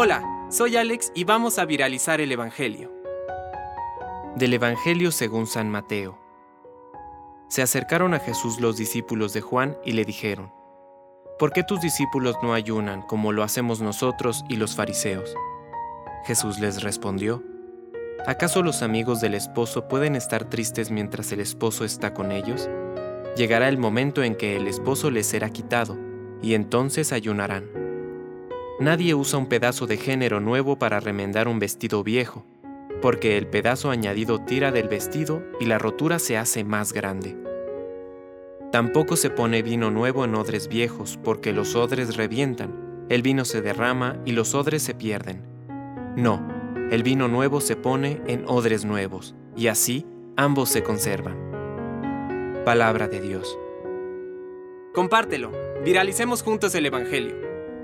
Hola, soy Alex y vamos a viralizar el Evangelio. Del Evangelio según San Mateo. Se acercaron a Jesús los discípulos de Juan y le dijeron, ¿Por qué tus discípulos no ayunan como lo hacemos nosotros y los fariseos? Jesús les respondió, ¿acaso los amigos del esposo pueden estar tristes mientras el esposo está con ellos? Llegará el momento en que el esposo les será quitado, y entonces ayunarán. Nadie usa un pedazo de género nuevo para remendar un vestido viejo, porque el pedazo añadido tira del vestido y la rotura se hace más grande. Tampoco se pone vino nuevo en odres viejos, porque los odres revientan, el vino se derrama y los odres se pierden. No, el vino nuevo se pone en odres nuevos, y así ambos se conservan. Palabra de Dios. Compártelo, viralicemos juntos el Evangelio.